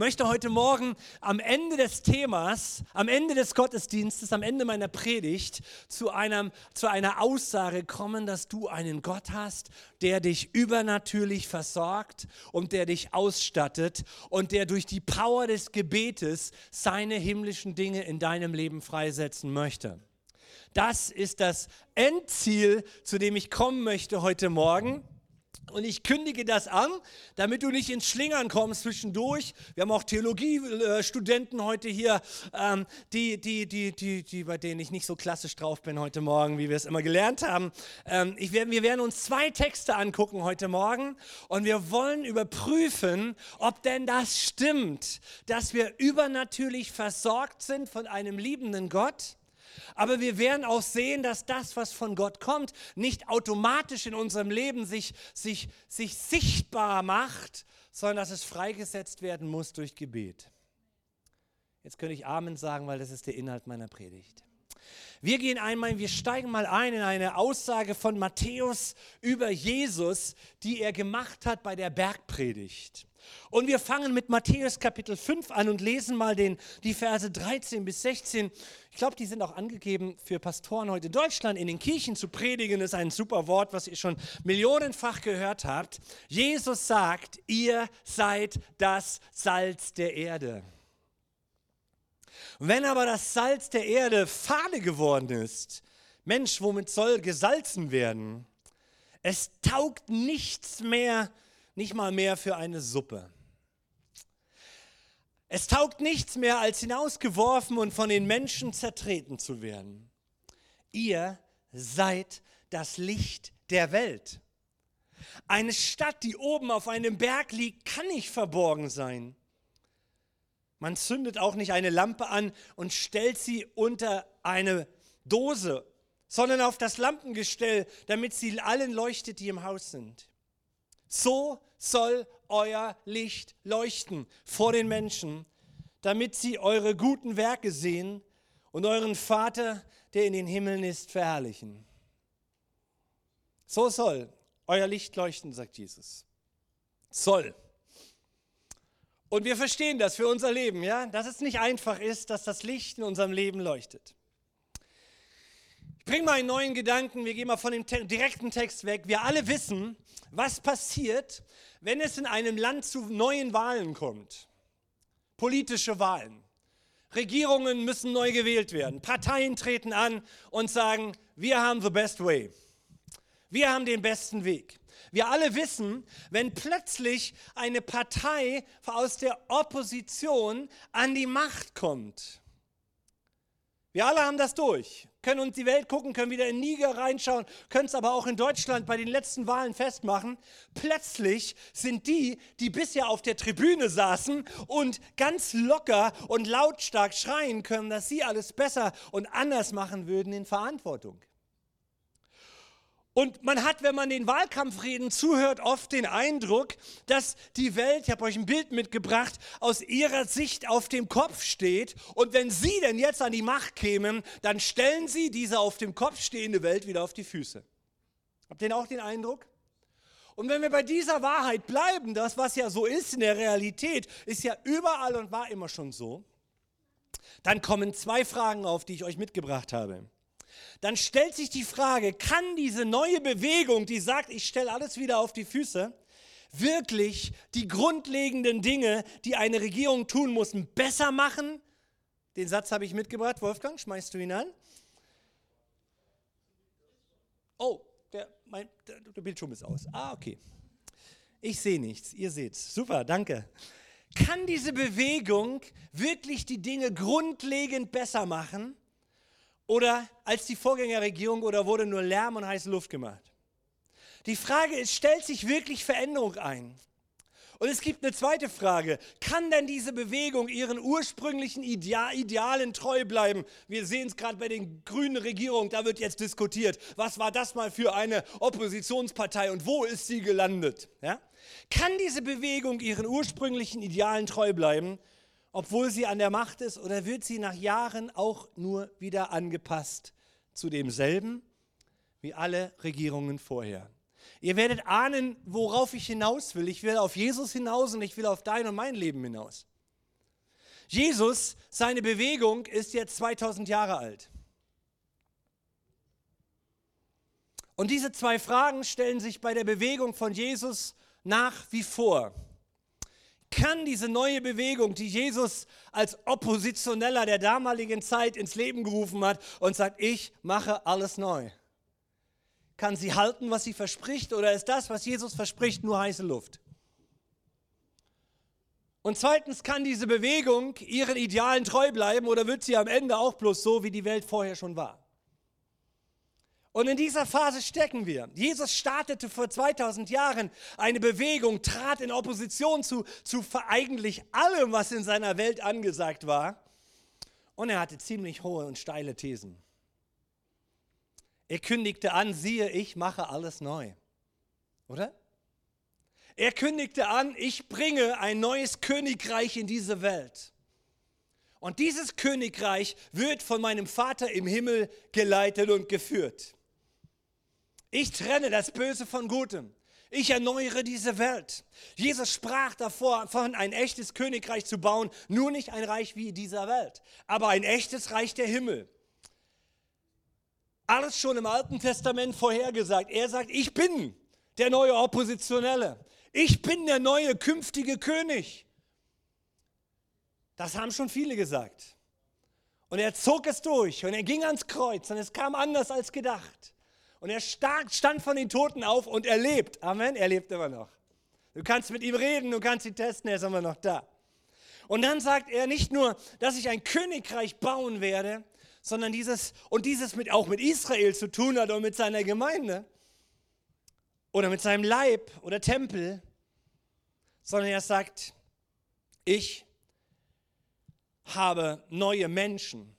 möchte heute Morgen am Ende des Themas, am Ende des Gottesdienstes, am Ende meiner Predigt zu, einem, zu einer Aussage kommen, dass du einen Gott hast, der dich übernatürlich versorgt und der dich ausstattet und der durch die Power des Gebetes seine himmlischen Dinge in deinem Leben freisetzen möchte. Das ist das Endziel, zu dem ich kommen möchte heute Morgen. Und ich kündige das an, damit du nicht ins Schlingern kommst zwischendurch. Wir haben auch Theologiestudenten heute hier, ähm, die, die, die, die, bei denen ich nicht so klassisch drauf bin heute Morgen, wie wir es immer gelernt haben. Ähm, ich, wir werden uns zwei Texte angucken heute Morgen und wir wollen überprüfen, ob denn das stimmt, dass wir übernatürlich versorgt sind von einem liebenden Gott aber wir werden auch sehen, dass das, was von Gott kommt, nicht automatisch in unserem Leben sich, sich, sich sichtbar macht, sondern dass es freigesetzt werden muss durch Gebet. Jetzt könnte ich Amen sagen, weil das ist der Inhalt meiner Predigt. Wir gehen einmal, wir steigen mal ein in eine Aussage von Matthäus über Jesus, die er gemacht hat bei der Bergpredigt. Und wir fangen mit Matthäus Kapitel 5 an und lesen mal den, die Verse 13 bis 16. Ich glaube, die sind auch angegeben für Pastoren heute in Deutschland. In den Kirchen zu predigen ist ein super Wort, was ihr schon millionenfach gehört habt. Jesus sagt, ihr seid das Salz der Erde. Wenn aber das Salz der Erde fade geworden ist, Mensch, womit soll gesalzen werden? Es taugt nichts mehr, nicht mal mehr für eine Suppe. Es taugt nichts mehr, als hinausgeworfen und von den Menschen zertreten zu werden. Ihr seid das Licht der Welt. Eine Stadt, die oben auf einem Berg liegt, kann nicht verborgen sein. Man zündet auch nicht eine Lampe an und stellt sie unter eine Dose, sondern auf das Lampengestell, damit sie allen leuchtet, die im Haus sind. So soll euer Licht leuchten vor den Menschen, damit sie eure guten Werke sehen und euren Vater, der in den Himmeln ist, verherrlichen. So soll euer Licht leuchten, sagt Jesus. Soll. Und wir verstehen das für unser Leben, ja, dass es nicht einfach ist, dass das Licht in unserem Leben leuchtet. Ich bringe mal einen neuen Gedanken, wir gehen mal von dem direkten Text weg. Wir alle wissen, was passiert, wenn es in einem Land zu neuen Wahlen kommt. Politische Wahlen. Regierungen müssen neu gewählt werden. Parteien treten an und sagen, wir haben the best way. Wir haben den besten Weg. Wir alle wissen, wenn plötzlich eine Partei aus der Opposition an die Macht kommt. Wir alle haben das durch können uns die Welt gucken, können wieder in Niger reinschauen, können es aber auch in Deutschland bei den letzten Wahlen festmachen. Plötzlich sind die, die bisher auf der Tribüne saßen und ganz locker und lautstark schreien können, dass sie alles besser und anders machen würden, in Verantwortung. Und man hat, wenn man den Wahlkampfreden zuhört, oft den Eindruck, dass die Welt, ich habe euch ein Bild mitgebracht, aus ihrer Sicht auf dem Kopf steht. Und wenn sie denn jetzt an die Macht kämen, dann stellen sie diese auf dem Kopf stehende Welt wieder auf die Füße. Habt ihr auch den Eindruck? Und wenn wir bei dieser Wahrheit bleiben, das was ja so ist in der Realität, ist ja überall und war immer schon so, dann kommen zwei Fragen auf, die ich euch mitgebracht habe dann stellt sich die Frage, kann diese neue Bewegung, die sagt, ich stelle alles wieder auf die Füße, wirklich die grundlegenden Dinge, die eine Regierung tun muss, besser machen? Den Satz habe ich mitgebracht. Wolfgang, schmeißt du ihn an? Oh, der, mein, der, der Bildschirm ist aus. Ah, okay. Ich sehe nichts, ihr seht's. Super, danke. Kann diese Bewegung wirklich die Dinge grundlegend besser machen? Oder als die Vorgängerregierung oder wurde nur Lärm und heiße Luft gemacht? Die Frage ist, stellt sich wirklich Veränderung ein? Und es gibt eine zweite Frage. Kann denn diese Bewegung ihren ursprünglichen Idealen treu bleiben? Wir sehen es gerade bei den grünen Regierungen, da wird jetzt diskutiert, was war das mal für eine Oppositionspartei und wo ist sie gelandet? Ja? Kann diese Bewegung ihren ursprünglichen Idealen treu bleiben? Obwohl sie an der Macht ist, oder wird sie nach Jahren auch nur wieder angepasst zu demselben wie alle Regierungen vorher? Ihr werdet ahnen, worauf ich hinaus will. Ich will auf Jesus hinaus und ich will auf dein und mein Leben hinaus. Jesus, seine Bewegung ist jetzt 2000 Jahre alt. Und diese zwei Fragen stellen sich bei der Bewegung von Jesus nach wie vor. Kann diese neue Bewegung, die Jesus als Oppositioneller der damaligen Zeit ins Leben gerufen hat und sagt, ich mache alles neu, kann sie halten, was sie verspricht, oder ist das, was Jesus verspricht, nur heiße Luft? Und zweitens, kann diese Bewegung ihren Idealen treu bleiben oder wird sie am Ende auch bloß so, wie die Welt vorher schon war? Und in dieser Phase stecken wir. Jesus startete vor 2000 Jahren eine Bewegung, trat in Opposition zu, zu eigentlich allem, was in seiner Welt angesagt war. Und er hatte ziemlich hohe und steile Thesen. Er kündigte an, siehe, ich mache alles neu. Oder? Er kündigte an, ich bringe ein neues Königreich in diese Welt. Und dieses Königreich wird von meinem Vater im Himmel geleitet und geführt. Ich trenne das Böse von Gutem. Ich erneuere diese Welt. Jesus sprach davor, von ein echtes Königreich zu bauen, nur nicht ein Reich wie dieser Welt, aber ein echtes Reich der Himmel. Alles schon im Alten Testament vorhergesagt. Er sagt, ich bin der neue Oppositionelle. Ich bin der neue künftige König. Das haben schon viele gesagt. Und er zog es durch und er ging ans Kreuz und es kam anders als gedacht. Und er stand von den Toten auf und er lebt. Amen, er lebt immer noch. Du kannst mit ihm reden, du kannst ihn testen, er ist immer noch da. Und dann sagt er nicht nur, dass ich ein Königreich bauen werde, sondern dieses und dieses mit, auch mit Israel zu tun hat und mit seiner Gemeinde oder mit seinem Leib oder Tempel, sondern er sagt, ich habe neue Menschen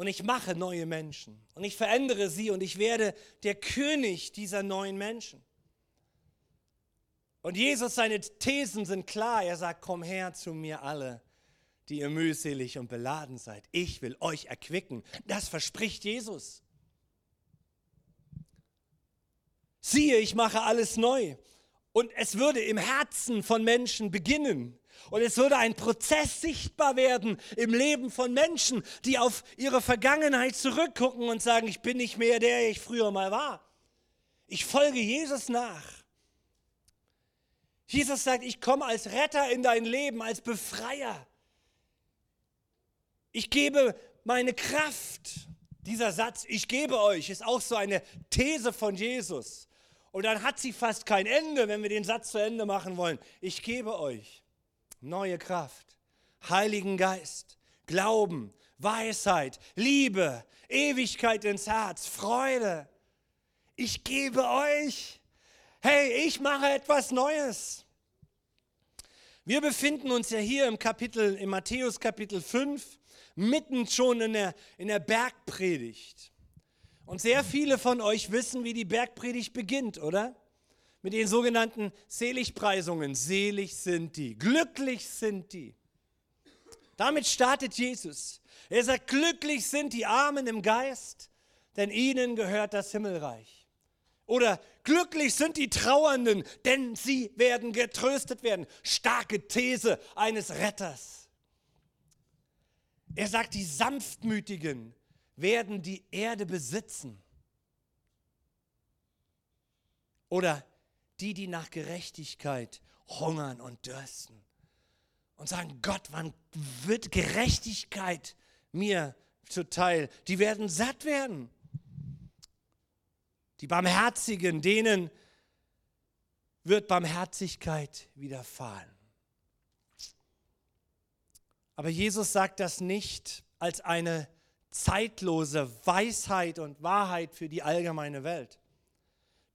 und ich mache neue Menschen und ich verändere sie und ich werde der König dieser neuen Menschen. Und Jesus, seine Thesen sind klar. Er sagt, komm her zu mir alle, die ihr mühselig und beladen seid. Ich will euch erquicken. Das verspricht Jesus. Siehe, ich mache alles neu. Und es würde im Herzen von Menschen beginnen. Und es würde ein Prozess sichtbar werden im Leben von Menschen, die auf ihre Vergangenheit zurückgucken und sagen, ich bin nicht mehr der ich früher mal war. Ich folge Jesus nach. Jesus sagt, ich komme als Retter in dein Leben, als Befreier. Ich gebe meine Kraft. Dieser Satz, ich gebe euch, ist auch so eine These von Jesus. Und dann hat sie fast kein Ende, wenn wir den Satz zu Ende machen wollen. Ich gebe euch neue Kraft, Heiligen Geist, Glauben, Weisheit, Liebe, Ewigkeit ins Herz, Freude. Ich gebe euch, hey, ich mache etwas Neues. Wir befinden uns ja hier im Kapitel, im Matthäus Kapitel 5, mitten schon in der, in der Bergpredigt. Und sehr viele von euch wissen, wie die Bergpredigt beginnt, oder? Mit den sogenannten Seligpreisungen. Selig sind die, glücklich sind die. Damit startet Jesus. Er sagt, glücklich sind die Armen im Geist, denn ihnen gehört das Himmelreich. Oder glücklich sind die Trauernden, denn sie werden getröstet werden. Starke These eines Retters. Er sagt, die Sanftmütigen werden die Erde besitzen. Oder die, die nach Gerechtigkeit hungern und dürsten und sagen, Gott, wann wird Gerechtigkeit mir zuteil? Die werden satt werden. Die Barmherzigen, denen wird Barmherzigkeit widerfahren. Aber Jesus sagt das nicht als eine zeitlose Weisheit und Wahrheit für die allgemeine Welt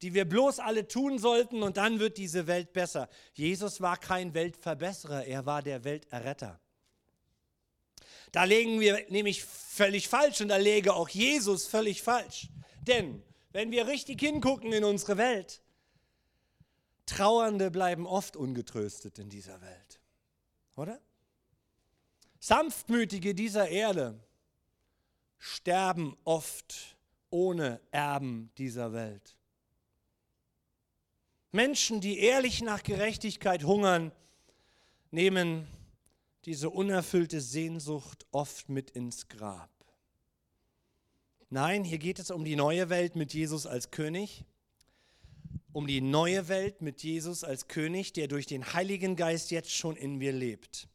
die wir bloß alle tun sollten und dann wird diese Welt besser. Jesus war kein Weltverbesserer, er war der Welterretter. Da legen wir nämlich völlig falsch und da lege auch Jesus völlig falsch. Denn wenn wir richtig hingucken in unsere Welt, Trauernde bleiben oft ungetröstet in dieser Welt. Oder? Sanftmütige dieser Erde sterben oft ohne Erben dieser Welt. Menschen, die ehrlich nach Gerechtigkeit hungern, nehmen diese unerfüllte Sehnsucht oft mit ins Grab. Nein, hier geht es um die neue Welt mit Jesus als König, um die neue Welt mit Jesus als König, der durch den Heiligen Geist jetzt schon in mir lebt.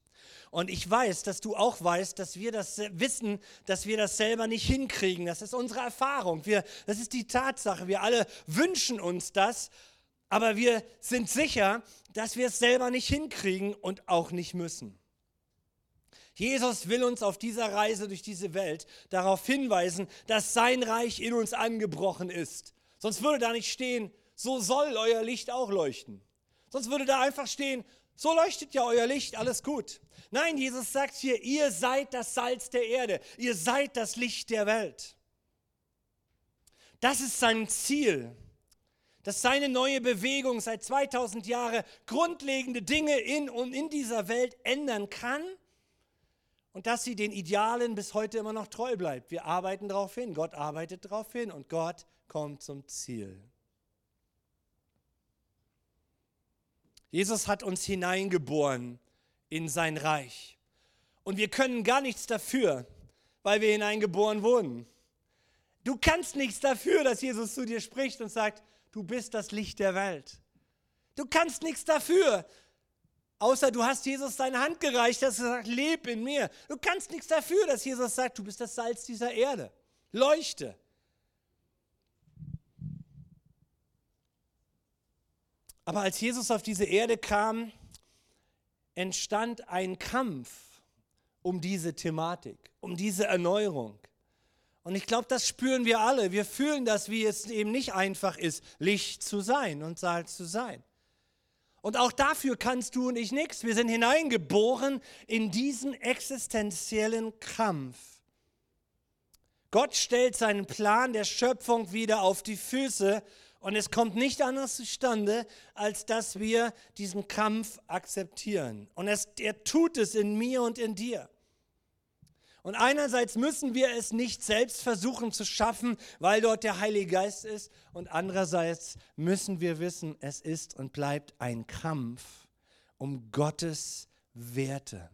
Und ich weiß, dass du auch weißt, dass wir das wissen, dass wir das selber nicht hinkriegen. Das ist unsere Erfahrung. Wir, das ist die Tatsache. Wir alle wünschen uns das, aber wir sind sicher, dass wir es selber nicht hinkriegen und auch nicht müssen. Jesus will uns auf dieser Reise durch diese Welt darauf hinweisen, dass sein Reich in uns angebrochen ist. Sonst würde da nicht stehen, so soll euer Licht auch leuchten. Sonst würde da einfach stehen, so leuchtet ja euer Licht, alles gut. Nein, Jesus sagt hier, ihr seid das Salz der Erde, ihr seid das Licht der Welt. Das ist sein Ziel, dass seine neue Bewegung seit 2000 Jahren grundlegende Dinge in und in dieser Welt ändern kann und dass sie den Idealen bis heute immer noch treu bleibt. Wir arbeiten darauf hin, Gott arbeitet darauf hin und Gott kommt zum Ziel. Jesus hat uns hineingeboren in sein Reich. Und wir können gar nichts dafür, weil wir hineingeboren wurden. Du kannst nichts dafür, dass Jesus zu dir spricht und sagt, du bist das Licht der Welt. Du kannst nichts dafür, außer du hast Jesus seine Hand gereicht, dass er sagt, leb in mir. Du kannst nichts dafür, dass Jesus sagt, du bist das Salz dieser Erde. Leuchte. Aber als Jesus auf diese Erde kam, entstand ein Kampf um diese Thematik, um diese Erneuerung. Und ich glaube, das spüren wir alle. Wir fühlen das, wie es eben nicht einfach ist, Licht zu sein und Salz zu sein. Und auch dafür kannst du und ich nichts. Wir sind hineingeboren in diesen existenziellen Kampf. Gott stellt seinen Plan der Schöpfung wieder auf die Füße und es kommt nicht anders zustande, als dass wir diesen Kampf akzeptieren. Und es, er tut es in mir und in dir. Und einerseits müssen wir es nicht selbst versuchen zu schaffen, weil dort der Heilige Geist ist. Und andererseits müssen wir wissen, es ist und bleibt ein Kampf um Gottes Werte.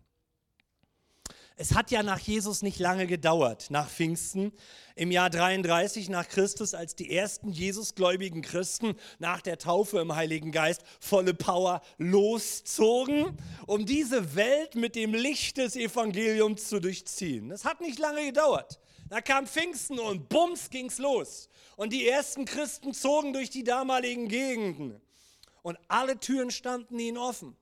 Es hat ja nach Jesus nicht lange gedauert, nach Pfingsten, im Jahr 33 nach Christus, als die ersten Jesusgläubigen Christen nach der Taufe im Heiligen Geist volle Power loszogen, um diese Welt mit dem Licht des Evangeliums zu durchziehen. Das hat nicht lange gedauert. Da kam Pfingsten und bums ging's los. Und die ersten Christen zogen durch die damaligen Gegenden. Und alle Türen standen ihnen offen.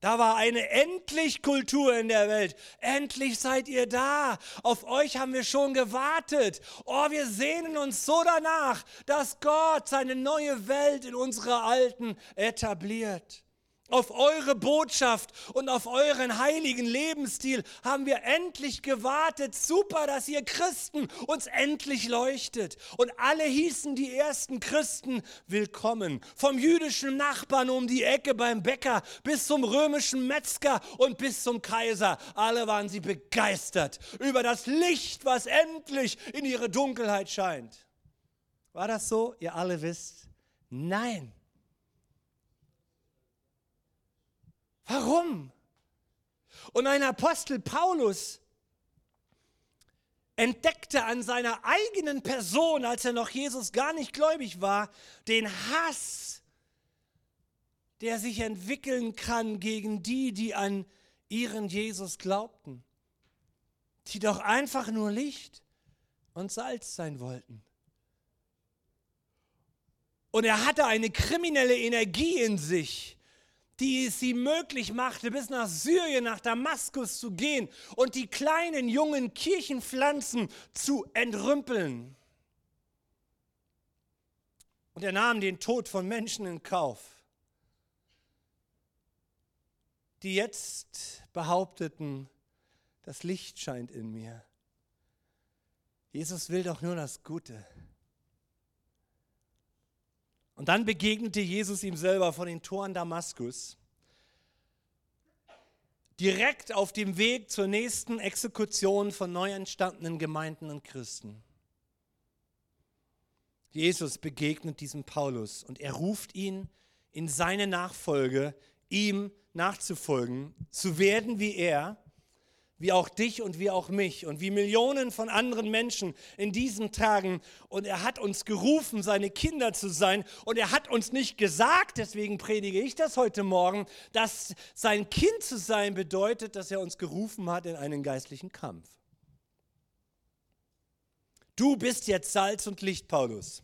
Da war eine endlich Kultur in der Welt. Endlich seid ihr da. Auf euch haben wir schon gewartet. Oh, wir sehnen uns so danach, dass Gott seine neue Welt in unserer alten etabliert. Auf eure Botschaft und auf euren heiligen Lebensstil haben wir endlich gewartet. Super, dass ihr Christen uns endlich leuchtet. Und alle hießen die ersten Christen willkommen. Vom jüdischen Nachbarn um die Ecke beim Bäcker bis zum römischen Metzger und bis zum Kaiser. Alle waren sie begeistert über das Licht, was endlich in ihre Dunkelheit scheint. War das so? Ihr alle wisst, nein. Warum? Und ein Apostel Paulus entdeckte an seiner eigenen Person, als er noch Jesus gar nicht gläubig war, den Hass, der sich entwickeln kann gegen die, die an ihren Jesus glaubten, die doch einfach nur Licht und Salz sein wollten. Und er hatte eine kriminelle Energie in sich, die es ihm möglich machte, bis nach Syrien, nach Damaskus zu gehen und die kleinen jungen Kirchenpflanzen zu entrümpeln. Und er nahm den Tod von Menschen in Kauf, die jetzt behaupteten, das Licht scheint in mir. Jesus will doch nur das Gute. Und dann begegnete Jesus ihm selber von den Toren Damaskus, direkt auf dem Weg zur nächsten Exekution von neu entstandenen Gemeinden und Christen. Jesus begegnet diesem Paulus und er ruft ihn in seine Nachfolge ihm nachzufolgen, zu werden wie er, wie auch dich und wie auch mich und wie Millionen von anderen Menschen in diesen Tagen. Und er hat uns gerufen, seine Kinder zu sein. Und er hat uns nicht gesagt, deswegen predige ich das heute Morgen, dass sein Kind zu sein bedeutet, dass er uns gerufen hat in einen geistlichen Kampf. Du bist jetzt Salz und Licht, Paulus.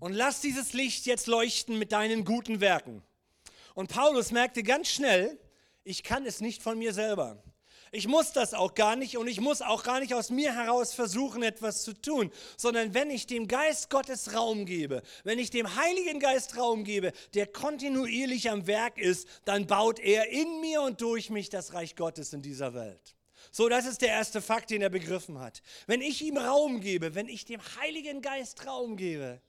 Und lass dieses Licht jetzt leuchten mit deinen guten Werken. Und Paulus merkte ganz schnell, ich kann es nicht von mir selber. Ich muss das auch gar nicht und ich muss auch gar nicht aus mir heraus versuchen, etwas zu tun, sondern wenn ich dem Geist Gottes Raum gebe, wenn ich dem Heiligen Geist Raum gebe, der kontinuierlich am Werk ist, dann baut er in mir und durch mich das Reich Gottes in dieser Welt. So, das ist der erste Fakt, den er begriffen hat. Wenn ich ihm Raum gebe, wenn ich dem Heiligen Geist Raum gebe,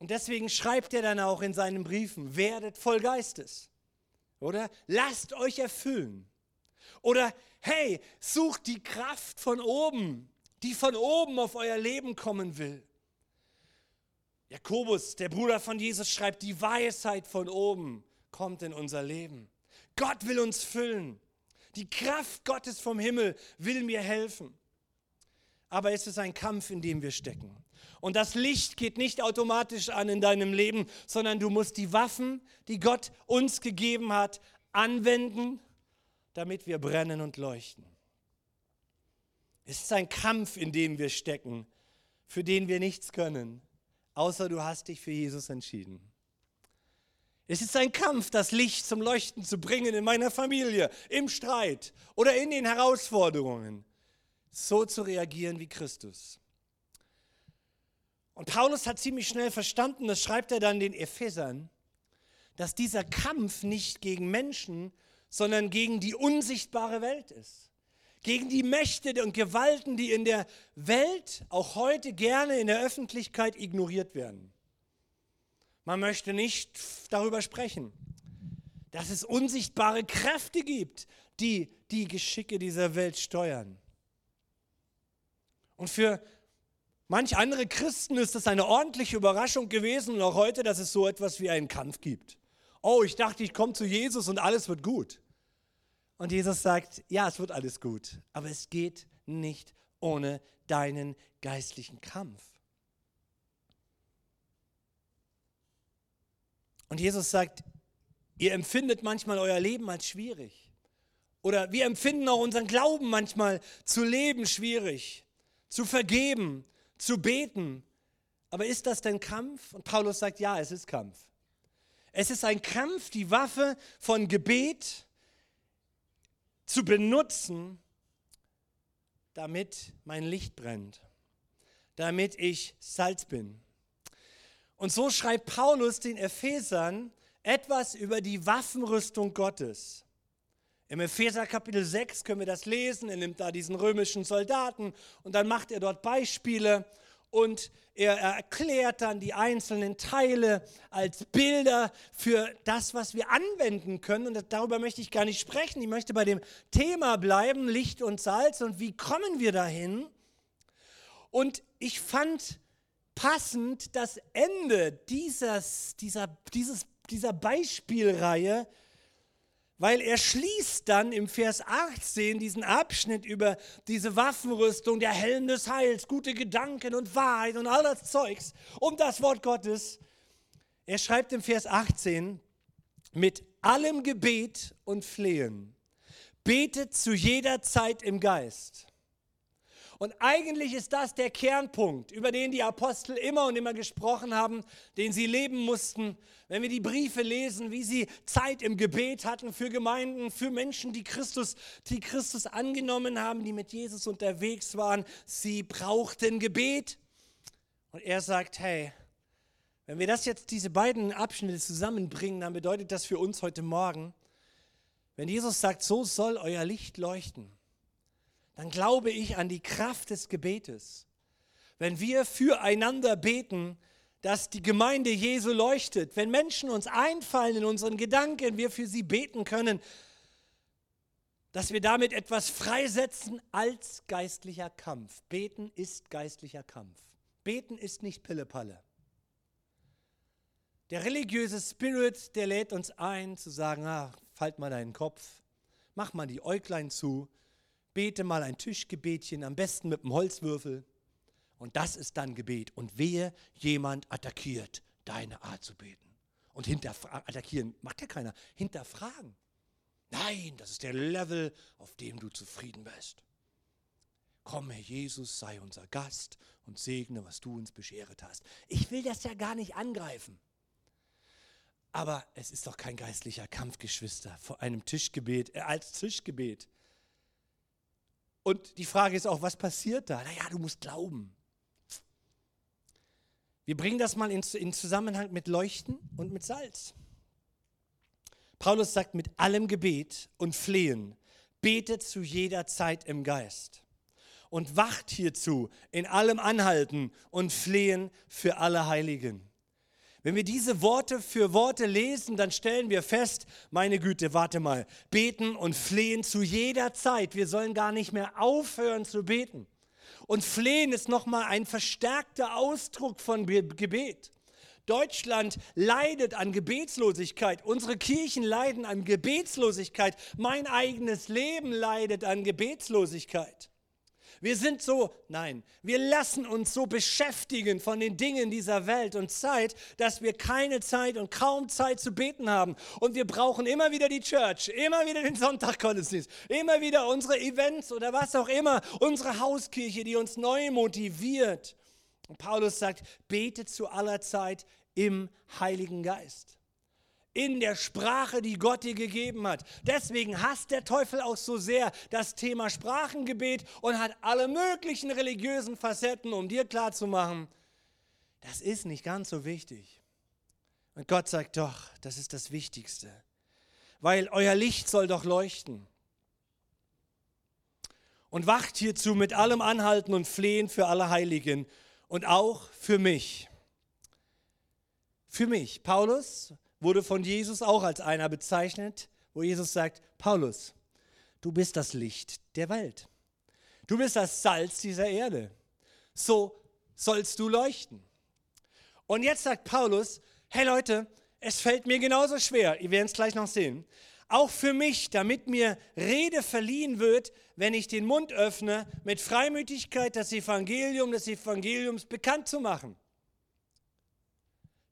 und deswegen schreibt er dann auch in seinen Briefen, werdet voll Geistes. Oder lasst euch erfüllen. Oder hey, sucht die Kraft von oben, die von oben auf euer Leben kommen will. Jakobus, der Bruder von Jesus, schreibt, die Weisheit von oben kommt in unser Leben. Gott will uns füllen. Die Kraft Gottes vom Himmel will mir helfen. Aber es ist ein Kampf, in dem wir stecken. Und das Licht geht nicht automatisch an in deinem Leben, sondern du musst die Waffen, die Gott uns gegeben hat, anwenden damit wir brennen und leuchten. Es ist ein Kampf, in dem wir stecken, für den wir nichts können, außer du hast dich für Jesus entschieden. Es ist ein Kampf, das Licht zum Leuchten zu bringen in meiner Familie, im Streit oder in den Herausforderungen, so zu reagieren wie Christus. Und Paulus hat ziemlich schnell verstanden, das schreibt er dann den Ephesern, dass dieser Kampf nicht gegen Menschen, sondern gegen die unsichtbare Welt ist. Gegen die Mächte und Gewalten, die in der Welt auch heute gerne in der Öffentlichkeit ignoriert werden. Man möchte nicht darüber sprechen, dass es unsichtbare Kräfte gibt, die die Geschicke dieser Welt steuern. Und für manch andere Christen ist es eine ordentliche Überraschung gewesen und auch heute, dass es so etwas wie einen Kampf gibt. Oh, ich dachte, ich komme zu Jesus und alles wird gut. Und Jesus sagt, ja, es wird alles gut, aber es geht nicht ohne deinen geistlichen Kampf. Und Jesus sagt, ihr empfindet manchmal euer Leben als schwierig. Oder wir empfinden auch unseren Glauben manchmal zu leben schwierig, zu vergeben, zu beten. Aber ist das denn Kampf? Und Paulus sagt, ja, es ist Kampf. Es ist ein Kampf, die Waffe von Gebet, zu benutzen, damit mein Licht brennt, damit ich Salz bin. Und so schreibt Paulus den Ephesern etwas über die Waffenrüstung Gottes. Im Epheser Kapitel 6 können wir das lesen. Er nimmt da diesen römischen Soldaten und dann macht er dort Beispiele und er erklärt dann die einzelnen Teile als Bilder für das, was wir anwenden können. Und darüber möchte ich gar nicht sprechen. Ich möchte bei dem Thema bleiben, Licht und Salz und wie kommen wir dahin. Und ich fand passend das Ende dieses, dieser, dieses, dieser Beispielreihe weil er schließt dann im Vers 18 diesen Abschnitt über diese Waffenrüstung, der Helm des Heils, gute Gedanken und Wahrheit und all das Zeugs um das Wort Gottes. Er schreibt im Vers 18, mit allem Gebet und Flehen, betet zu jeder Zeit im Geist und eigentlich ist das der Kernpunkt, über den die Apostel immer und immer gesprochen haben, den sie leben mussten. Wenn wir die Briefe lesen, wie sie Zeit im Gebet hatten für Gemeinden, für Menschen, die Christus, die Christus angenommen haben, die mit Jesus unterwegs waren. Sie brauchten Gebet. Und er sagt, hey, wenn wir das jetzt, diese beiden Abschnitte zusammenbringen, dann bedeutet das für uns heute Morgen, wenn Jesus sagt, so soll euer Licht leuchten, dann glaube ich an die Kraft des Gebetes. Wenn wir füreinander beten, dass die Gemeinde Jesu leuchtet, wenn Menschen uns einfallen in unseren Gedanken, wir für sie beten können, dass wir damit etwas freisetzen als geistlicher Kampf. Beten ist geistlicher Kampf. Beten ist nicht Pillepalle. Der religiöse Spirit, der lädt uns ein zu sagen, ah, halt mal deinen Kopf, mach mal die Äuglein zu, bete mal ein Tischgebetchen, am besten mit einem Holzwürfel. Und das ist dann Gebet. Und wehe, jemand attackiert deine Art zu beten. Und attackieren macht ja keiner, hinterfragen. Nein, das ist der Level, auf dem du zufrieden bist. Komm, Herr Jesus, sei unser Gast und segne, was du uns bescheret hast. Ich will das ja gar nicht angreifen. Aber es ist doch kein geistlicher Kampf, Geschwister, vor einem Tischgebet, äh, als Tischgebet. Und die Frage ist auch, was passiert da? Naja, du musst glauben. Wir bringen das mal in, in Zusammenhang mit Leuchten und mit Salz. Paulus sagt, mit allem Gebet und Flehen betet zu jeder Zeit im Geist und wacht hierzu in allem Anhalten und Flehen für alle Heiligen. Wenn wir diese Worte für Worte lesen, dann stellen wir fest, meine Güte, warte mal, beten und flehen zu jeder Zeit. Wir sollen gar nicht mehr aufhören zu beten. Und flehen ist nochmal ein verstärkter Ausdruck von Gebet. Deutschland leidet an Gebetslosigkeit. Unsere Kirchen leiden an Gebetslosigkeit. Mein eigenes Leben leidet an Gebetslosigkeit. Wir sind so, nein, wir lassen uns so beschäftigen von den Dingen dieser Welt und Zeit, dass wir keine Zeit und kaum Zeit zu beten haben. Und wir brauchen immer wieder die Church, immer wieder den Sonntaggottesdienst, immer wieder unsere Events oder was auch immer, unsere Hauskirche, die uns neu motiviert. Und Paulus sagt, bete zu aller Zeit im Heiligen Geist in der Sprache, die Gott dir gegeben hat. Deswegen hasst der Teufel auch so sehr das Thema Sprachengebet und hat alle möglichen religiösen Facetten, um dir klarzumachen, das ist nicht ganz so wichtig. Und Gott sagt doch, das ist das Wichtigste, weil euer Licht soll doch leuchten. Und wacht hierzu mit allem Anhalten und Flehen für alle Heiligen und auch für mich. Für mich. Paulus wurde von Jesus auch als einer bezeichnet, wo Jesus sagt, Paulus, du bist das Licht der Welt. Du bist das Salz dieser Erde. So sollst du leuchten. Und jetzt sagt Paulus, hey Leute, es fällt mir genauso schwer, ihr werdet es gleich noch sehen, auch für mich, damit mir Rede verliehen wird, wenn ich den Mund öffne, mit Freimütigkeit das Evangelium des Evangeliums bekannt zu machen.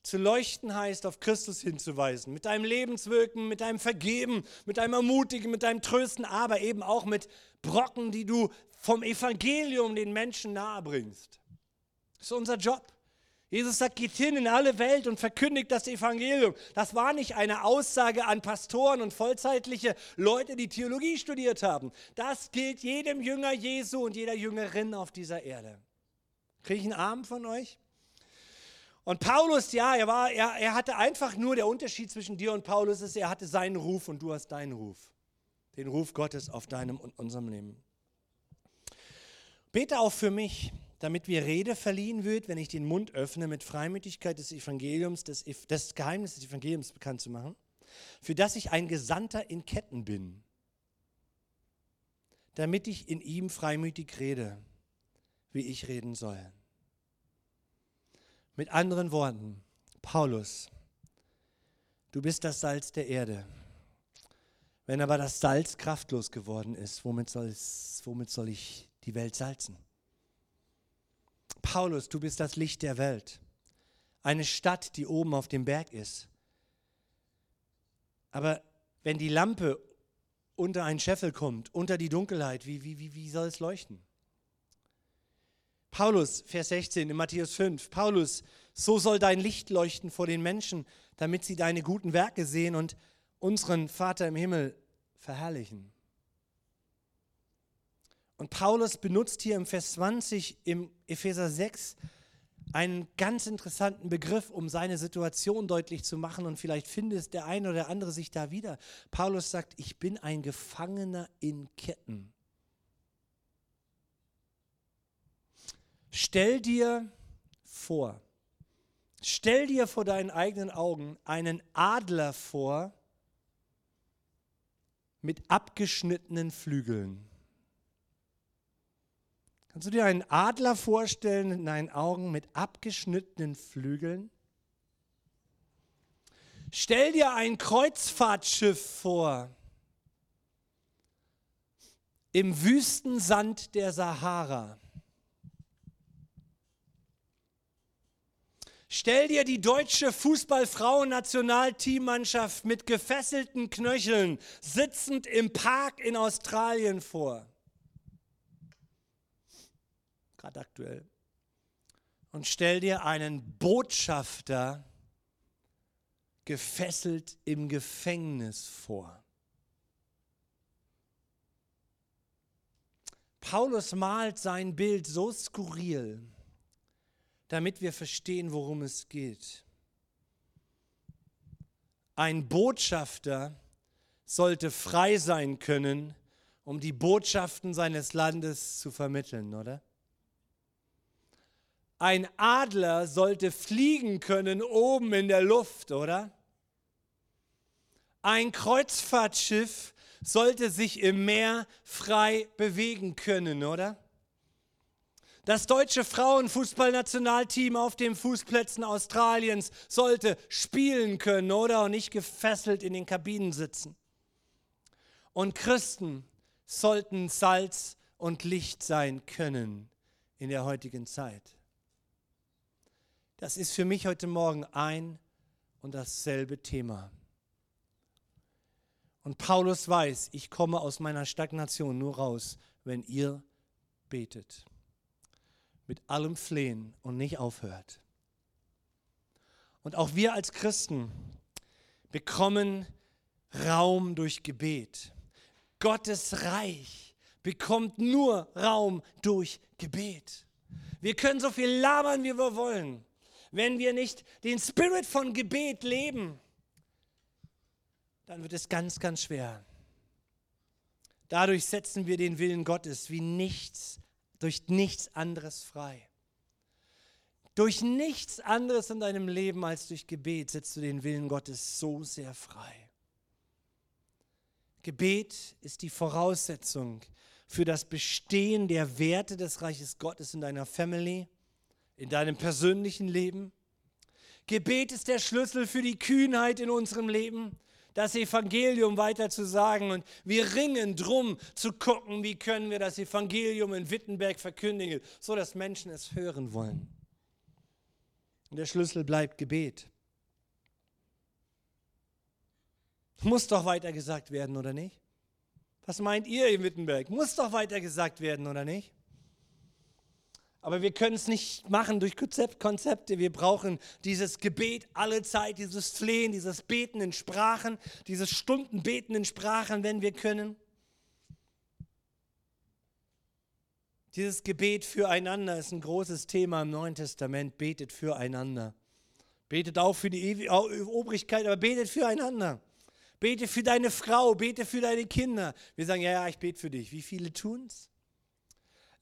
Zu leuchten heißt, auf Christus hinzuweisen, mit deinem Lebenswirken, mit deinem Vergeben, mit deinem Ermutigen, mit deinem Trösten, aber eben auch mit Brocken, die du vom Evangelium den Menschen nahebringst. Das ist unser Job. Jesus sagt, geht hin in alle Welt und verkündigt das Evangelium. Das war nicht eine Aussage an Pastoren und vollzeitliche Leute, die Theologie studiert haben. Das gilt jedem Jünger Jesu und jeder Jüngerin auf dieser Erde. Kriege ich einen Arm von euch? Und Paulus, ja, er, war, er, er hatte einfach nur der Unterschied zwischen dir und Paulus ist, er hatte seinen Ruf und du hast deinen Ruf. Den Ruf Gottes auf deinem und unserem Leben. Bete auch für mich, damit mir Rede verliehen wird, wenn ich den Mund öffne, mit Freimütigkeit des Evangeliums, des, des Geheimnisses des Evangeliums bekannt zu machen, für das ich ein Gesandter in Ketten bin, damit ich in ihm freimütig rede, wie ich reden soll. Mit anderen Worten, Paulus, du bist das Salz der Erde. Wenn aber das Salz kraftlos geworden ist, womit womit soll ich die Welt salzen? Paulus, du bist das Licht der Welt. Eine Stadt, die oben auf dem Berg ist. Aber wenn die Lampe unter einen Scheffel kommt, unter die Dunkelheit, wie, wie, wie, wie soll es leuchten? Paulus, Vers 16 in Matthäus 5, Paulus, so soll dein Licht leuchten vor den Menschen, damit sie deine guten Werke sehen und unseren Vater im Himmel verherrlichen. Und Paulus benutzt hier im Vers 20 im Epheser 6 einen ganz interessanten Begriff, um seine Situation deutlich zu machen und vielleicht findet der eine oder andere sich da wieder. Paulus sagt, ich bin ein Gefangener in Ketten. Stell dir vor, stell dir vor deinen eigenen Augen einen Adler vor mit abgeschnittenen Flügeln. Kannst du dir einen Adler vorstellen in deinen Augen mit abgeschnittenen Flügeln? Stell dir ein Kreuzfahrtschiff vor im Wüstensand der Sahara. Stell dir die deutsche Fußballfrauen-Nationalteammannschaft mit gefesselten Knöcheln sitzend im Park in Australien vor. Gerade aktuell. Und stell dir einen Botschafter gefesselt im Gefängnis vor. Paulus malt sein Bild so skurril, damit wir verstehen, worum es geht. Ein Botschafter sollte frei sein können, um die Botschaften seines Landes zu vermitteln, oder? Ein Adler sollte fliegen können oben in der Luft, oder? Ein Kreuzfahrtschiff sollte sich im Meer frei bewegen können, oder? Das deutsche Frauenfußballnationalteam auf den Fußplätzen Australiens sollte spielen können, oder? Und nicht gefesselt in den Kabinen sitzen. Und Christen sollten Salz und Licht sein können in der heutigen Zeit. Das ist für mich heute Morgen ein und dasselbe Thema. Und Paulus weiß, ich komme aus meiner Stagnation nur raus, wenn ihr betet. Mit allem Flehen und nicht aufhört. Und auch wir als Christen bekommen Raum durch Gebet. Gottes Reich bekommt nur Raum durch Gebet. Wir können so viel labern, wie wir wollen. Wenn wir nicht den Spirit von Gebet leben, dann wird es ganz, ganz schwer. Dadurch setzen wir den Willen Gottes wie nichts, durch nichts anderes frei. Durch nichts anderes in deinem Leben als durch Gebet setzt du den Willen Gottes so sehr frei. Gebet ist die Voraussetzung für das Bestehen der Werte des Reiches Gottes in deiner Family, in deinem persönlichen Leben. Gebet ist der Schlüssel für die Kühnheit in unserem Leben das Evangelium weiter zu sagen. Und wir ringen drum zu gucken, wie können wir das Evangelium in Wittenberg verkündigen, so dass Menschen es hören wollen. Und der Schlüssel bleibt Gebet. Muss doch weiter gesagt werden, oder nicht? Was meint ihr in Wittenberg? Muss doch weiter gesagt werden, oder nicht? Aber wir können es nicht machen durch Konzepte. Wir brauchen dieses Gebet alle Zeit, dieses Flehen, dieses Beten in Sprachen, dieses Stundenbeten in Sprachen, wenn wir können. Dieses Gebet füreinander ist ein großes Thema im Neuen Testament. Betet füreinander. Betet auch für die Obrigkeit, aber betet füreinander. Bete für deine Frau, bete für deine Kinder. Wir sagen, ja, ja, ich bete für dich. Wie viele tun es?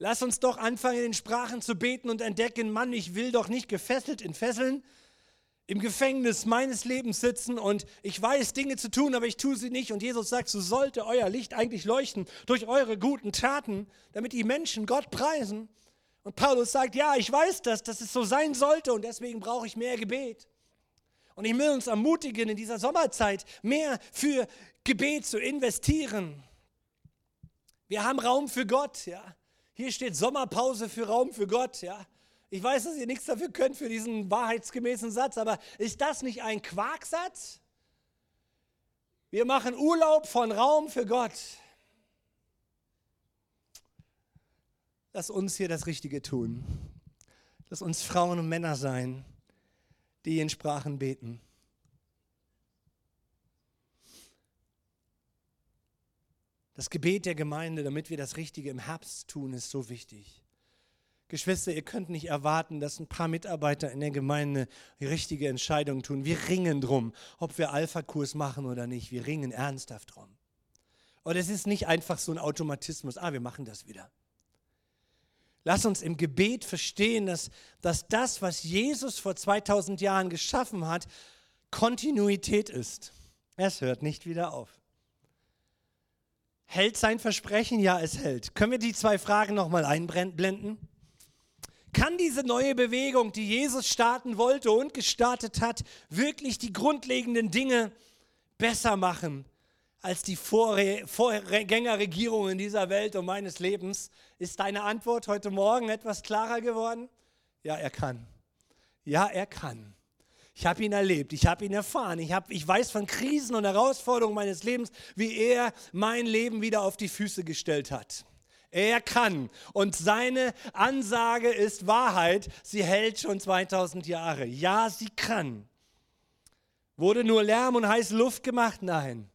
Lass uns doch anfangen, in Sprachen zu beten und entdecken, Mann, ich will doch nicht gefesselt in Fesseln im Gefängnis meines Lebens sitzen und ich weiß Dinge zu tun, aber ich tue sie nicht. Und Jesus sagt, so sollte euer Licht eigentlich leuchten durch eure guten Taten, damit die Menschen Gott preisen. Und Paulus sagt, ja, ich weiß das, dass es so sein sollte und deswegen brauche ich mehr Gebet. Und ich will uns ermutigen, in dieser Sommerzeit mehr für Gebet zu investieren. Wir haben Raum für Gott, ja. Hier steht Sommerpause für Raum für Gott, ja. Ich weiß, dass ihr nichts dafür könnt für diesen wahrheitsgemäßen Satz, aber ist das nicht ein Quarksatz? Wir machen Urlaub von Raum für Gott. Lass uns hier das Richtige tun. Lass uns Frauen und Männer sein, die in Sprachen beten. Das Gebet der Gemeinde, damit wir das Richtige im Herbst tun, ist so wichtig. Geschwister, ihr könnt nicht erwarten, dass ein paar Mitarbeiter in der Gemeinde die richtige Entscheidung tun. Wir ringen drum, ob wir Alpha-Kurs machen oder nicht. Wir ringen ernsthaft drum. Und es ist nicht einfach so ein Automatismus, ah, wir machen das wieder. Lass uns im Gebet verstehen, dass, dass das, was Jesus vor 2000 Jahren geschaffen hat, Kontinuität ist. Es hört nicht wieder auf. Hält sein Versprechen? Ja, es hält. Können wir die zwei Fragen nochmal einblenden? Kann diese neue Bewegung, die Jesus starten wollte und gestartet hat, wirklich die grundlegenden Dinge besser machen als die Vorgängerregierungen dieser Welt und meines Lebens? Ist deine Antwort heute Morgen etwas klarer geworden? Ja, er kann. Ja, er kann. Ich habe ihn erlebt, ich habe ihn erfahren, ich, hab, ich weiß von Krisen und Herausforderungen meines Lebens, wie er mein Leben wieder auf die Füße gestellt hat. Er kann. Und seine Ansage ist Wahrheit. Sie hält schon 2000 Jahre. Ja, sie kann. Wurde nur Lärm und heiße Luft gemacht? Nein.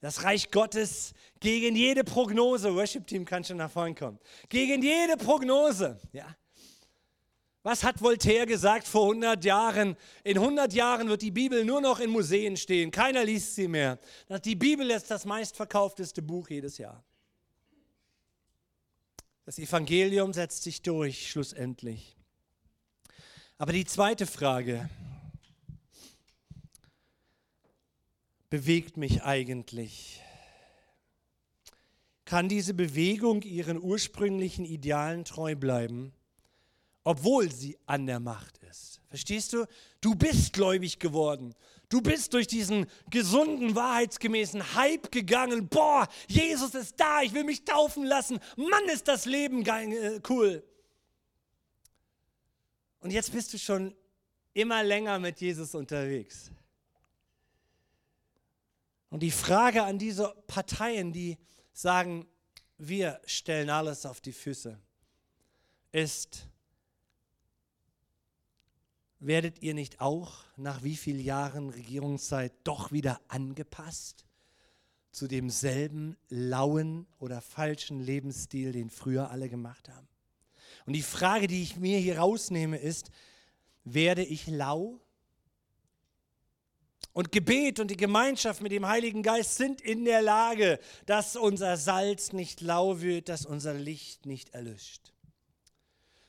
Das Reich Gottes gegen jede Prognose, Worship Team kann schon nach vorne kommen, gegen jede Prognose, ja, was hat Voltaire gesagt vor 100 Jahren? In 100 Jahren wird die Bibel nur noch in Museen stehen. Keiner liest sie mehr. Die Bibel ist das meistverkaufteste Buch jedes Jahr. Das Evangelium setzt sich durch, schlussendlich. Aber die zweite Frage bewegt mich eigentlich. Kann diese Bewegung ihren ursprünglichen Idealen treu bleiben? Obwohl sie an der Macht ist. Verstehst du? Du bist gläubig geworden. Du bist durch diesen gesunden, wahrheitsgemäßen Hype gegangen. Boah, Jesus ist da, ich will mich taufen lassen. Mann, ist das Leben äh, cool. Und jetzt bist du schon immer länger mit Jesus unterwegs. Und die Frage an diese Parteien, die sagen, wir stellen alles auf die Füße, ist, werdet ihr nicht auch nach wie vielen Jahren Regierungszeit doch wieder angepasst zu demselben lauen oder falschen Lebensstil, den früher alle gemacht haben? Und die Frage, die ich mir hier rausnehme, ist, werde ich lau? Und Gebet und die Gemeinschaft mit dem Heiligen Geist sind in der Lage, dass unser Salz nicht lau wird, dass unser Licht nicht erlischt.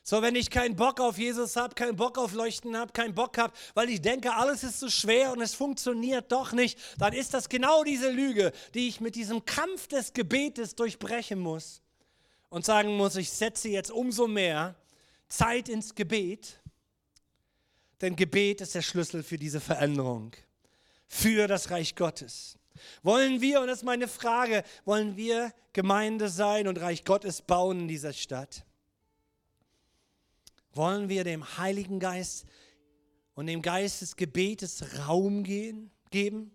So, wenn ich keinen Bock auf Jesus habe, keinen Bock auf Leuchten habe, keinen Bock habe, weil ich denke, alles ist so schwer und es funktioniert doch nicht, dann ist das genau diese Lüge, die ich mit diesem Kampf des Gebetes durchbrechen muss und sagen muss, ich setze jetzt umso mehr Zeit ins Gebet, denn Gebet ist der Schlüssel für diese Veränderung, für das Reich Gottes. Wollen wir, und das ist meine Frage, wollen wir Gemeinde sein und Reich Gottes bauen in dieser Stadt? Wollen wir dem Heiligen Geist und dem Geist des Gebetes Raum gehen, geben?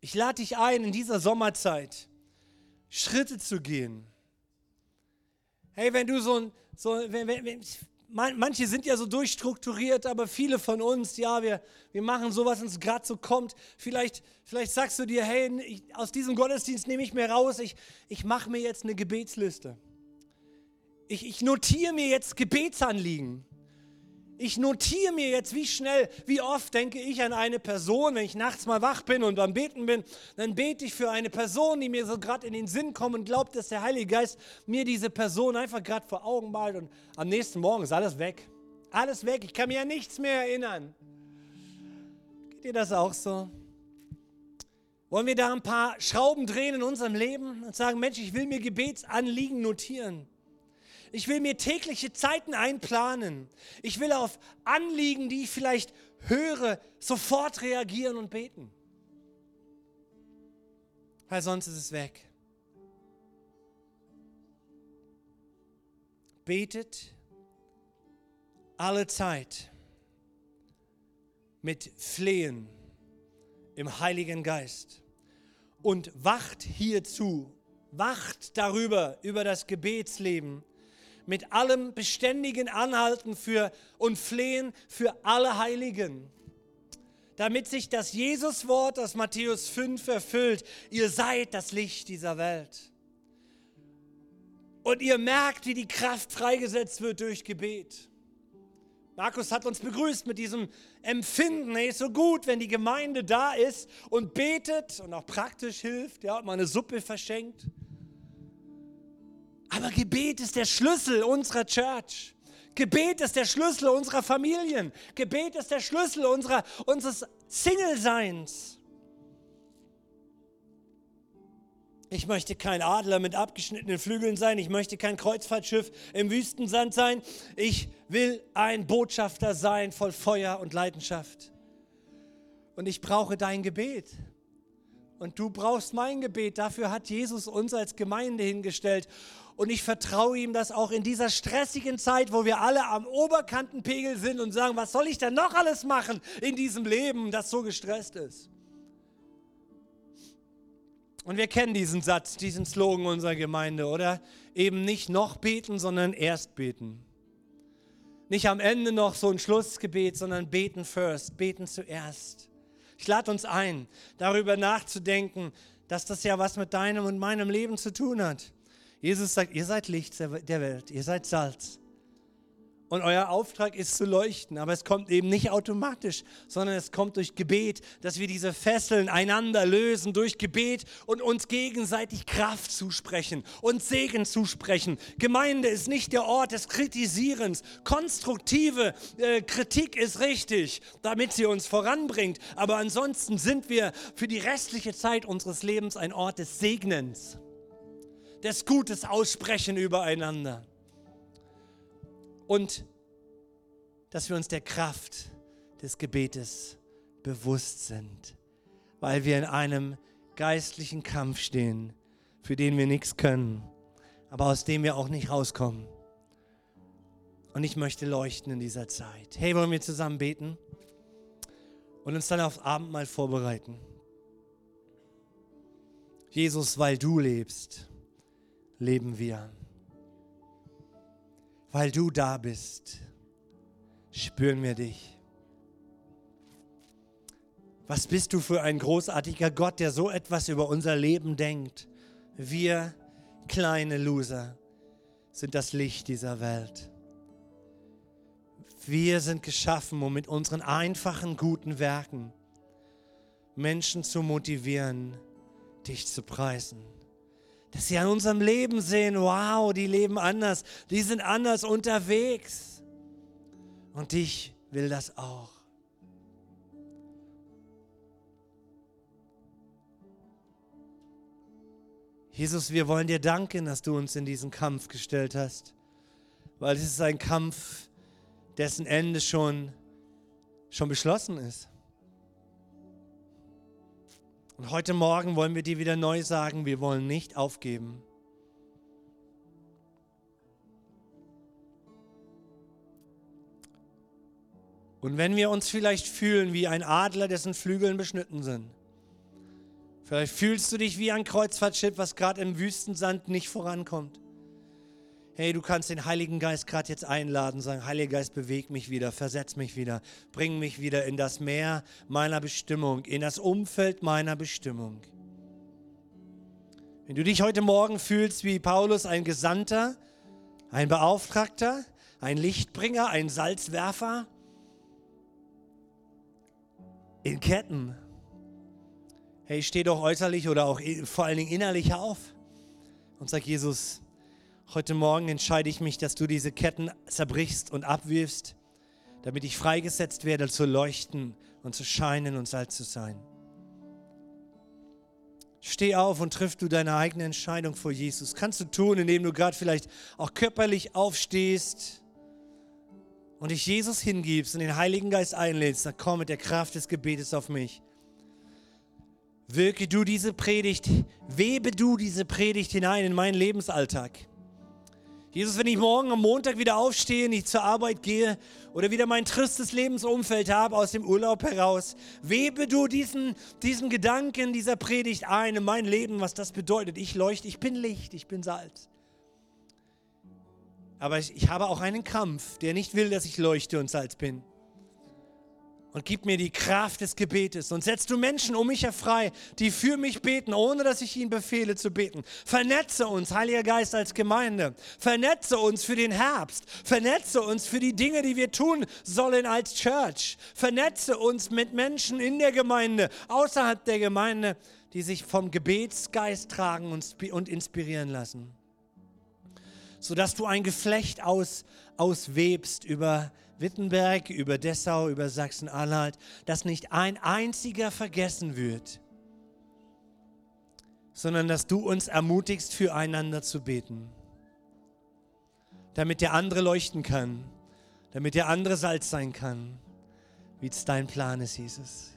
Ich lade dich ein, in dieser Sommerzeit Schritte zu gehen. Hey, wenn du so ein, so, wenn, wenn, manche sind ja so durchstrukturiert, aber viele von uns, ja, wir, wir machen so, was uns gerade so kommt. Vielleicht, vielleicht sagst du dir, hey, ich, aus diesem Gottesdienst nehme ich mir raus, ich, ich mache mir jetzt eine Gebetsliste ich, ich notiere mir jetzt Gebetsanliegen. Ich notiere mir jetzt, wie schnell, wie oft denke ich an eine Person, wenn ich nachts mal wach bin und am Beten bin, dann bete ich für eine Person, die mir so gerade in den Sinn kommt und glaubt, dass der Heilige Geist mir diese Person einfach gerade vor Augen malt und am nächsten Morgen ist alles weg. Alles weg, ich kann mir an nichts mehr erinnern. Geht dir das auch so? Wollen wir da ein paar Schrauben drehen in unserem Leben und sagen, Mensch, ich will mir Gebetsanliegen notieren. Ich will mir tägliche Zeiten einplanen. Ich will auf Anliegen, die ich vielleicht höre, sofort reagieren und beten. Weil sonst ist es weg. Betet alle Zeit mit Flehen im Heiligen Geist und wacht hierzu, wacht darüber, über das Gebetsleben mit allem beständigen Anhalten für und Flehen für alle Heiligen, damit sich das Jesuswort aus Matthäus 5 erfüllt. Ihr seid das Licht dieser Welt. Und ihr merkt, wie die Kraft freigesetzt wird durch Gebet. Markus hat uns begrüßt mit diesem Empfinden. Es ist so gut, wenn die Gemeinde da ist und betet und auch praktisch hilft, ja, mal eine Suppe verschenkt aber Gebet ist der Schlüssel unserer Church. Gebet ist der Schlüssel unserer Familien. Gebet ist der Schlüssel unserer, unseres Single-Seins. Ich möchte kein Adler mit abgeschnittenen Flügeln sein. Ich möchte kein Kreuzfahrtschiff im Wüstensand sein. Ich will ein Botschafter sein voll Feuer und Leidenschaft. Und ich brauche dein Gebet. Und du brauchst mein Gebet. Dafür hat Jesus uns als Gemeinde hingestellt. Und ich vertraue ihm, dass auch in dieser stressigen Zeit, wo wir alle am Oberkantenpegel sind und sagen, was soll ich denn noch alles machen in diesem Leben, das so gestresst ist, und wir kennen diesen Satz, diesen Slogan unserer Gemeinde, oder? Eben nicht noch beten, sondern erst beten. Nicht am Ende noch so ein Schlussgebet, sondern beten first, beten zuerst. Ich lade uns ein, darüber nachzudenken, dass das ja was mit deinem und meinem Leben zu tun hat. Jesus sagt, ihr seid Licht der Welt, ihr seid Salz. Und euer Auftrag ist zu leuchten, aber es kommt eben nicht automatisch, sondern es kommt durch Gebet, dass wir diese Fesseln einander lösen, durch Gebet und uns gegenseitig Kraft zusprechen und Segen zusprechen. Gemeinde ist nicht der Ort des Kritisierens. Konstruktive äh, Kritik ist richtig, damit sie uns voranbringt. Aber ansonsten sind wir für die restliche Zeit unseres Lebens ein Ort des Segnens, des Gutes aussprechen übereinander und dass wir uns der Kraft des Gebetes bewusst sind, weil wir in einem geistlichen Kampf stehen, für den wir nichts können, aber aus dem wir auch nicht rauskommen. Und ich möchte leuchten in dieser Zeit. Hey, wollen wir zusammen beten und uns dann aufs Abendmahl vorbereiten? Jesus, weil du lebst, leben wir. Weil du da bist, spüren wir dich. Was bist du für ein großartiger Gott, der so etwas über unser Leben denkt? Wir kleine Loser sind das Licht dieser Welt. Wir sind geschaffen, um mit unseren einfachen guten Werken Menschen zu motivieren, dich zu preisen dass sie an unserem Leben sehen, wow, die leben anders, die sind anders unterwegs. Und ich will das auch. Jesus, wir wollen dir danken, dass du uns in diesen Kampf gestellt hast, weil es ist ein Kampf, dessen Ende schon, schon beschlossen ist. Und heute Morgen wollen wir dir wieder neu sagen, wir wollen nicht aufgeben. Und wenn wir uns vielleicht fühlen wie ein Adler, dessen Flügeln beschnitten sind, vielleicht fühlst du dich wie ein Kreuzfahrtschiff, was gerade im Wüstensand nicht vorankommt hey, du kannst den Heiligen Geist gerade jetzt einladen, sagen, Heiliger Geist, beweg mich wieder, versetz mich wieder, bring mich wieder in das Meer meiner Bestimmung, in das Umfeld meiner Bestimmung. Wenn du dich heute Morgen fühlst wie Paulus, ein Gesandter, ein Beauftragter, ein Lichtbringer, ein Salzwerfer, in Ketten, hey, steh doch äußerlich oder auch vor allen Dingen innerlich auf und sag, Jesus, Heute Morgen entscheide ich mich, dass du diese Ketten zerbrichst und abwirfst, damit ich freigesetzt werde, zu leuchten und zu scheinen und Salz zu sein. Steh auf und triff du deine eigene Entscheidung vor Jesus. Kannst du tun, indem du gerade vielleicht auch körperlich aufstehst und dich Jesus hingibst und den Heiligen Geist einlädst. Dann komm mit der Kraft des Gebetes auf mich. Wirke du diese Predigt, webe du diese Predigt hinein in meinen Lebensalltag. Jesus, wenn ich morgen am Montag wieder aufstehe, nicht zur Arbeit gehe oder wieder mein tristes Lebensumfeld habe aus dem Urlaub heraus, webe du diesen, diesen Gedanken dieser Predigt ein in mein Leben, was das bedeutet. Ich leuchte, ich bin Licht, ich bin Salz. Aber ich, ich habe auch einen Kampf, der nicht will, dass ich leuchte und Salz bin und gib mir die Kraft des Gebetes und setzt du Menschen um mich her frei, die für mich beten, ohne dass ich ihnen befehle zu beten. Vernetze uns, Heiliger Geist, als Gemeinde. Vernetze uns für den Herbst. Vernetze uns für die Dinge, die wir tun sollen als Church. Vernetze uns mit Menschen in der Gemeinde, außerhalb der Gemeinde, die sich vom Gebetsgeist tragen und inspirieren lassen. Sodass du ein Geflecht aus, auswebst über Wittenberg, über Dessau, über Sachsen-Anhalt, dass nicht ein einziger vergessen wird, sondern dass du uns ermutigst, füreinander zu beten. Damit der andere leuchten kann, damit der andere Salz sein kann, wie es dein Plan ist, Jesus.